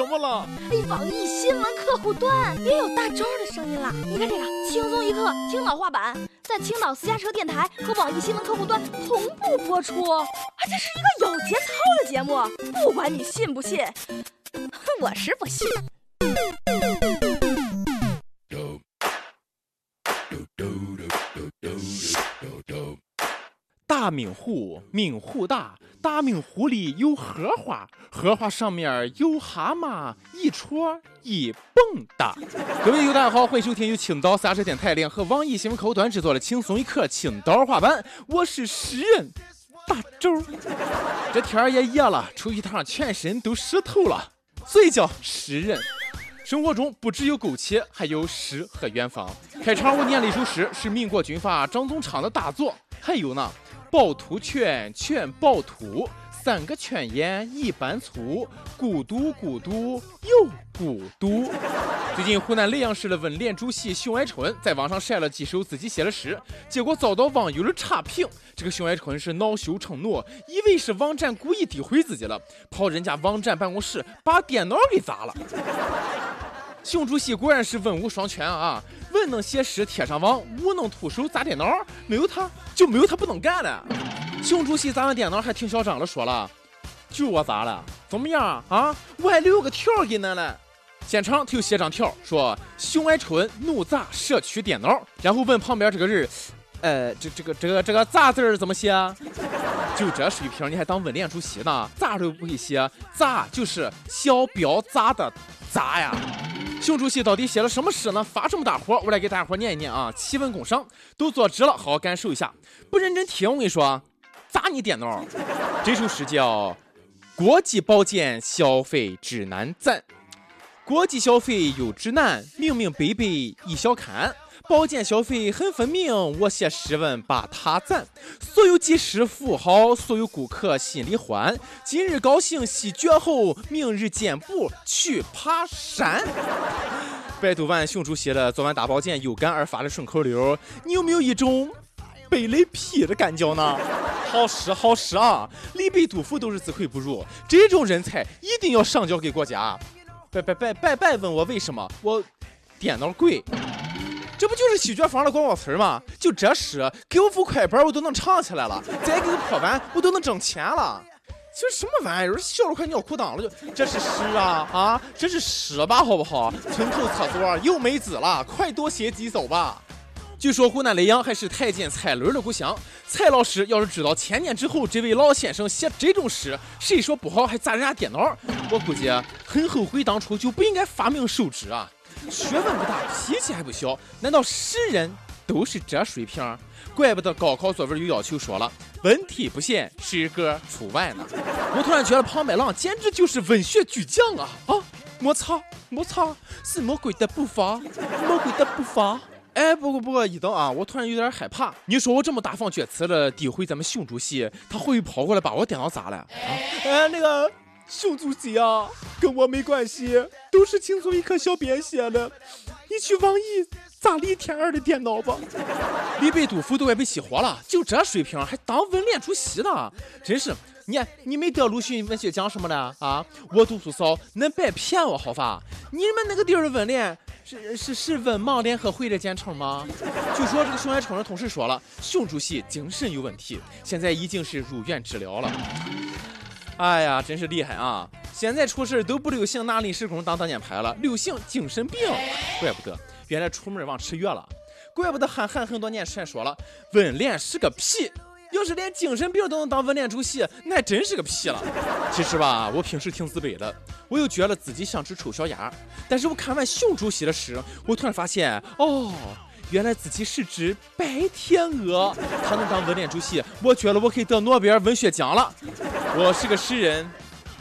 什么了？哎，网易新闻客户端也有大周的声音了！你看这个轻松一刻青岛话版，在青岛私家车电台和网易新闻客户端同步播出。啊，这是一个有节操的节目，不管你信不信，我是不信。大明湖，明湖大，大明湖里有荷花，荷花上面有蛤蟆，一戳一蹦哒。各位友大家好，欢迎收听由青岛三十电台联合网易新闻客户端制作的轻松一刻青岛话版，我是诗人大周。这天儿也热了，出一趟全身都湿透了，所以叫诗人。生活中不只有枸杞，还有诗和远方。开场我念了一首诗，是民国军阀张宗昌的大作。还有呢。趵突泉，泉趵突，三个泉眼一般粗，孤独孤独又孤独。最近湖南耒阳市的文联主席熊爱春在网上晒了几首自己写的诗，结果遭到网友的差评。这个熊爱春是恼羞成怒，以为是网站故意诋毁自己了，跑人家网站办公室把电脑给砸了。熊主席果然是文武双全啊！文能写诗贴上网，武能徒手砸电脑，没有他就没有他不能干的。熊主席砸完电脑还挺嚣张的说了：“就我砸了，怎么样啊？我还留个条给恁嘞。”现场他又写张条说：“熊爱春怒砸社区电脑。”然后问旁边这个人：“呃，这这个这个这个砸字怎么写？”就这水平你还当文联主席呢？砸都不会写，砸就是小标砸的砸呀。熊主席到底写了什么诗呢？发这么大火，我来给大家伙念一念啊！奇闻共赏，都坐直了，好好感受一下。不认真听，我跟你说，砸你电脑。这首诗叫《国际保健消费指南赞》，国际消费有指南，明明白白一小看。保健消费很分明，我写诗文把他赞。所有技师服务好，所有顾客心里欢。今日高兴洗脚后，明日健步去爬山。百度完熊主席的做完大保健有感而发的顺口溜，你有没有一种被雷劈的感觉呢？好诗好诗啊！李白、杜甫都是自愧不如，这种人才一定要上交给国家。拜拜拜拜拜问我为什么，我电脑贵。这不就是洗脚房的广告词吗？就这诗，给我副快板我都能唱起来了，再给个破板我都能挣钱了。这什么玩意儿？笑得快尿裤裆了！就这是诗啊啊！这是诗吧，好不好？村头厕所有妹子了，快多写几首吧。据说湖南耒阳还是太监蔡伦的故乡。蔡老师要是知道千年之后这位老先生写这种诗，谁说不好还砸人家电脑？我估计很后悔当初就不应该发明手指啊。学问不大，脾气还不小，难道诗人都是这水平？怪不得高考作文有要求说了，文体不限，诗歌除外呢。我突然觉得庞麦郎简直就是文学巨匠啊！啊，摩擦摩擦，是魔鬼的步伐，魔鬼的步伐。哎，不过不过，一等啊，我突然有点害怕。你说我这么大放厥词的诋毁咱们熊主席，他会不会跑过来把我电脑砸了？啊，哎，那个。熊主席啊，跟我没关系，都是轻松一刻小编写的。你去网易砸李天儿的电脑吧。李白、杜甫都快被气活了，就这水平还当文联主席呢？真是，你你没得鲁迅文学奖什么的啊？我读书少，恁别骗我好吧？你们那个地儿的文联是是是文盲联合会的简称吗？据说这个熊爱春的同事说了，熊主席精神有问题，现在已经是入院治疗了。哎呀，真是厉害啊！现在出事都不流行拿临时工当挡箭牌了，流行精神病。怪不得，原来出门忘吃药了。怪不得韩寒很多年前说了，文联是个屁。要是连精神病都能当文联主席，那真是个屁了。其实吧，我平时挺自卑的，我又觉得自己像只丑小鸭。但是我看完熊主席的诗，我突然发现，哦。原来自己是只白天鹅，他能当文联主席，我觉得我可以得诺贝尔文学奖了。我是个诗人，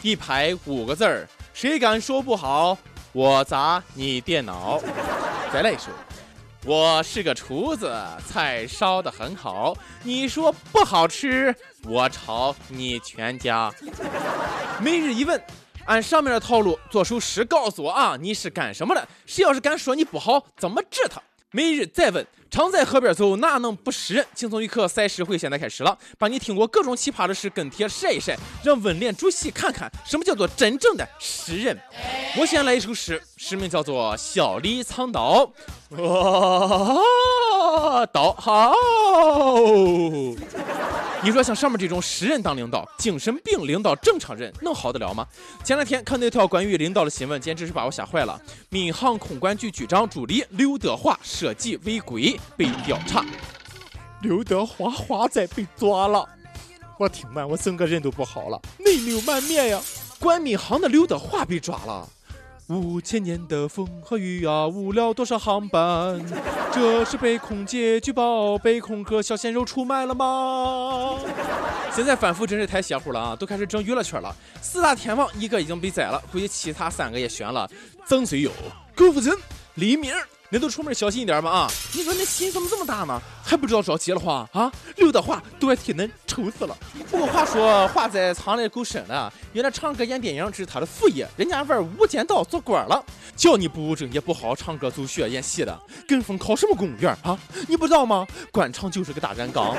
一排五个字儿，谁敢说不好，我砸你电脑。再来一首，我是个厨子，菜烧的很好，你说不好吃，我炒你全家。每日一问，按上面的套路做首诗，告诉我啊，你是干什么的？谁要是敢说你不好，怎么治他？每日再问：常在河边走，哪能不湿人？轻松一刻赛事会现在开始了，把你听过各种奇葩的事跟帖晒一晒，让温脸主席看看什么叫做真正的诗人。我先来一首诗，诗名叫做《小李藏刀》。哇，刀好！你说像上面这种诗人当领导，精神病领导正常人能好得了吗？前两天看那条关于领导的新闻，简直是把我吓坏了。民航空管局局长助理刘德华涉及违规被调查，刘德华华仔被抓了，我听完我整个人都不好了，泪流满面呀！关民航的刘德华被抓了。五千年的风和雨啊，误了多少航班？这是被空姐举报，被空哥小鲜肉出卖了吗？现在反腐真是太邪乎了啊，都开始整娱乐圈了。四大天王一个已经被宰了，估计其他三个也悬了。曾水友、郭富城、黎明。那都出门小心一点吧啊！你说那心怎么这么大呢？还不知道着急了话啊？刘德华都快替恁愁死了。不过话说华仔藏的够深的，原来唱歌演电影只是他的副业，人家玩无间道做官了。叫你不务正业、不好好唱歌、走学、演戏的，跟风考什么公务员啊？你不知道吗？官场就是个大染缸，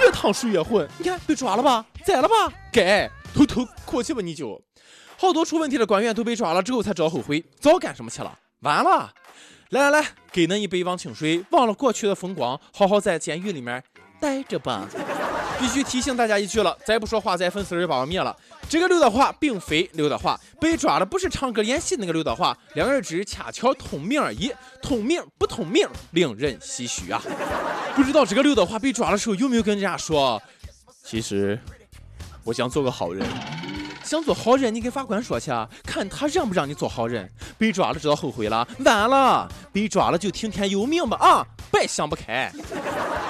越趟水越混。你看被抓了吧？宰了吧？该偷偷过去吧你就。好多出问题的官员都被抓了之后才知道后悔，早干什么去了？完了。来来来，给恁一杯忘情水，忘了过去的风光，好好在监狱里面待着吧。必须提醒大家一句了，再不说话，咱粉丝就把我灭了。这个刘德华并非刘德华，被抓的不是唱歌演戏那个刘德华，两人只是恰巧同名而已，同名不同名，令人唏嘘啊。不知道这个刘德华被抓的时候有没有跟人家说，其实我想做个好人。想做好人，你跟法官说去，看他让不让你做好人。被抓了知道后悔了，完了，被抓了就听天由命吧啊！别想不开。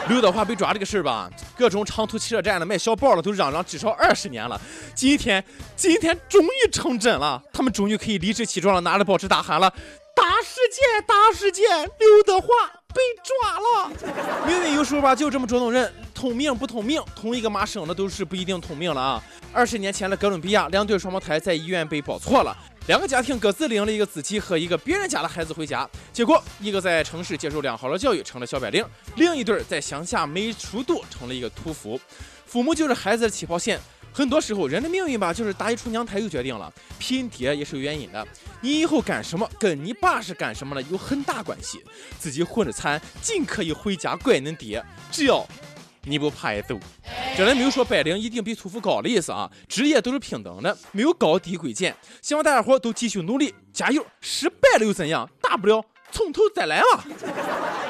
刘德华被抓这个事儿吧，各种长途汽车站的卖小包的都嚷嚷至少二十年了。今天，今天终于成真了，他们终于可以理直气壮的拿着报纸大喊了：大事件，大事件，刘德华被抓了。命运有时候吧，就这么捉弄人。同命不同命，同一个妈生的都是不一定同命了啊！二十年前的哥伦比亚，两对双胞胎在医院被抱错了，两个家庭各自领了一个自己和一个别人家的孩子回家，结果一个在城市接受良好的教育，成了小白领；另一对在乡下没出度，成了一个屠夫。父母就是孩子的起跑线，很多时候人的命运吧，就是打一出娘胎就决定了。拼爹也是有原因的，你以后干什么，跟你爸是干什么的有很大关系。自己混着惨，尽可以回家怪恁爹，只要。你不怕挨揍？这里没有说白领一定比屠夫高的意思啊，职业都是平等的，没有高低贵贱。希望大家伙都继续努力，加油！失败了又怎样？大不了从头再来嘛。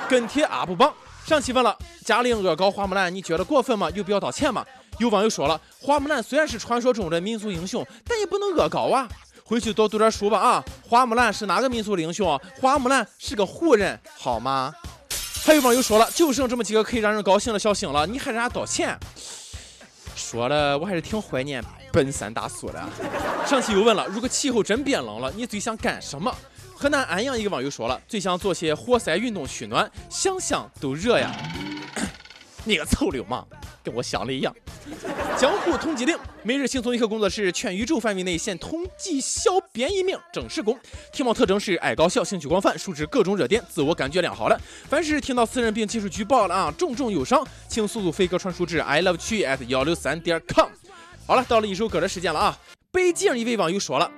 跟帖 UP 榜上期问了，贾玲恶搞花木兰，你觉得过分吗？有必要道歉吗？有网友说了，花木兰虽然是传说中的民族英雄，但也不能恶搞啊。回去多读点书吧啊！花木兰是哪个民族的英雄？花木兰是个胡人，好吗？还有网友说了，就剩这么几个可以让人高兴的小星了，你还让人家道歉？说了，我还是挺怀念奔三大叔的。上期又问了，如果气候真变冷了，你最想干什么？河南安阳一个网友说了，最想做些活塞运动取暖，想想都热呀。你个臭流氓！跟我想的一样。江湖通缉令，每日轻松一刻工作室全宇宙范围内现通缉小编一名，正式工。体貌特征是爱搞笑，兴趣广泛，熟知各种热点，自我感觉良好了。凡是听到私人并技术举报了啊，重重有赏，请速速飞鸽传书至 i love 曲 at 幺六三点 com。好了，到了一首歌的时间了啊！北京一位网友说了。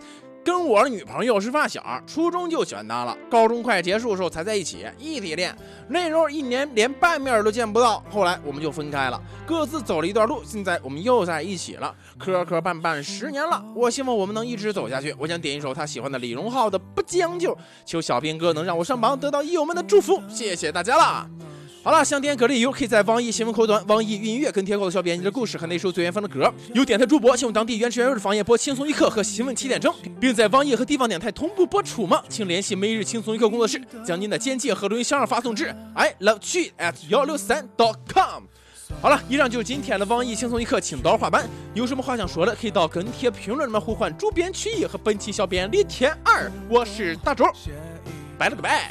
跟我女朋友是发小，初中就喜欢她了，高中快结束的时候才在一起，异地恋，那时候一年连半面都见不到，后来我们就分开了，各自走了一段路，现在我们又在一起了，磕磕绊绊十年了，我希望我们能一直走下去。我想点一首他喜欢的李荣浩的《不将就》，求小兵哥能让我上榜，得到益友们的祝福，谢谢大家啦。好了，想点歌的友可以在网易新闻客户端、网易云音乐跟帖告诉小编你的故事和那首最远方的歌。有电台主播想用当地原汁原味的方言播《轻松一刻》和新闻七点整，并在网易和地方电台同步播出吗？请联系每日轻松一刻工作室，将您的简介和录音想法发送至 i love q at 幺六三 dot com。好了，以上就是今天的网易轻松一刻青岛话版。有什么话想说的，可以到跟帖评论里面呼唤主编曲艺和本期小编李天二。我是大周，拜了个拜。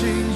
change.